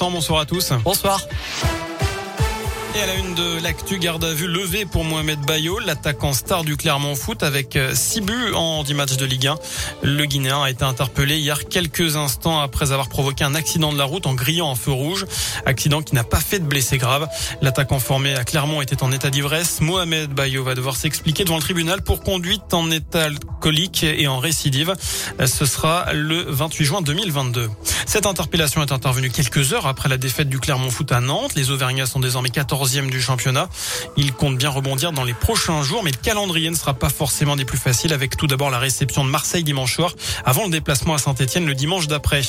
Bonsoir à tous. Bonsoir. Et à la une de l'actu, garde à vue levée pour Mohamed Bayo, l'attaquant star du Clermont Foot avec 6 euh, buts en 10 matchs de Ligue 1. Le Guinéen a été interpellé hier quelques instants après avoir provoqué un accident de la route en grillant un feu rouge. Accident qui n'a pas fait de blessés graves. L'attaquant formé à Clermont était en état d'ivresse. Mohamed Bayo va devoir s'expliquer devant le tribunal pour conduite en état alcoolique et en récidive. Ce sera le 28 juin 2022. Cette interpellation est intervenue quelques heures après la défaite du Clermont Foot à Nantes. Les Auvergnats sont désormais 14e du championnat. Ils comptent bien rebondir dans les prochains jours, mais le calendrier ne sera pas forcément des plus faciles avec tout d'abord la réception de Marseille dimanche soir avant le déplacement à Saint-Etienne le dimanche d'après.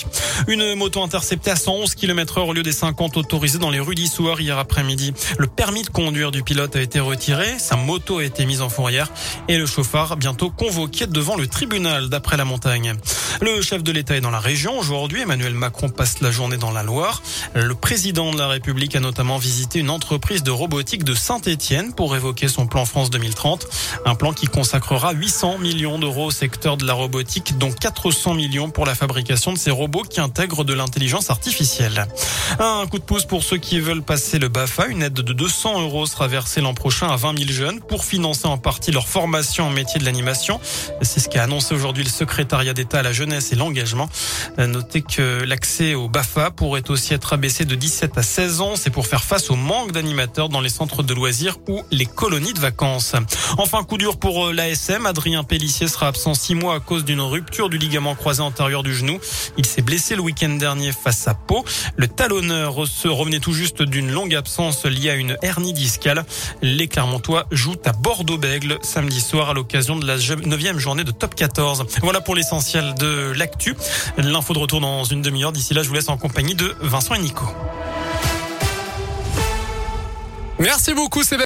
Une moto interceptée à 111 km heure au lieu des 50 autorisés dans les rues d'Issoir hier après-midi. Le permis de conduire du pilote a été retiré, sa moto a été mise en fourrière et le chauffard bientôt convoqué devant le tribunal d'après la montagne. Le chef de l'État est dans la région aujourd'hui. Emmanuel Macron passe la journée dans la Loire. Le président de la République a notamment visité une entreprise de robotique de Saint-Étienne pour évoquer son plan France 2030. Un plan qui consacrera 800 millions d'euros au secteur de la robotique, dont 400 millions pour la fabrication de ces robots qui intègrent de l'intelligence artificielle. Un coup de pouce pour ceux qui veulent passer le BAFA. Une aide de 200 euros sera versée l'an prochain à 20 000 jeunes pour financer en partie leur formation en métier de l'animation. C'est ce qu'a annoncé aujourd'hui le secrétariat d'État à la jeunesse et l'engagement. Notez que l'accès au BAFA pourrait aussi être abaissé de 17 à 16 ans. C'est pour faire face au manque d'animateurs dans les centres de loisirs ou les colonies de vacances. Enfin, coup dur pour euh, l'ASM. Adrien Pellissier sera absent six mois à cause d'une rupture du ligament croisé antérieur du genou. Il s'est blessé le week-end dernier face à Pau. Le talonneur se revenait tout juste d'une longue absence liée à une hernie discale. Les Clermontois jouent à Bordeaux-Bègle samedi soir à l'occasion de la neuvième de top 14. Voilà pour l'essentiel de l'actu. L'info de retour dans une demi-heure. D'ici là, je vous laisse en compagnie de Vincent et Nico. Merci beaucoup Sébastien.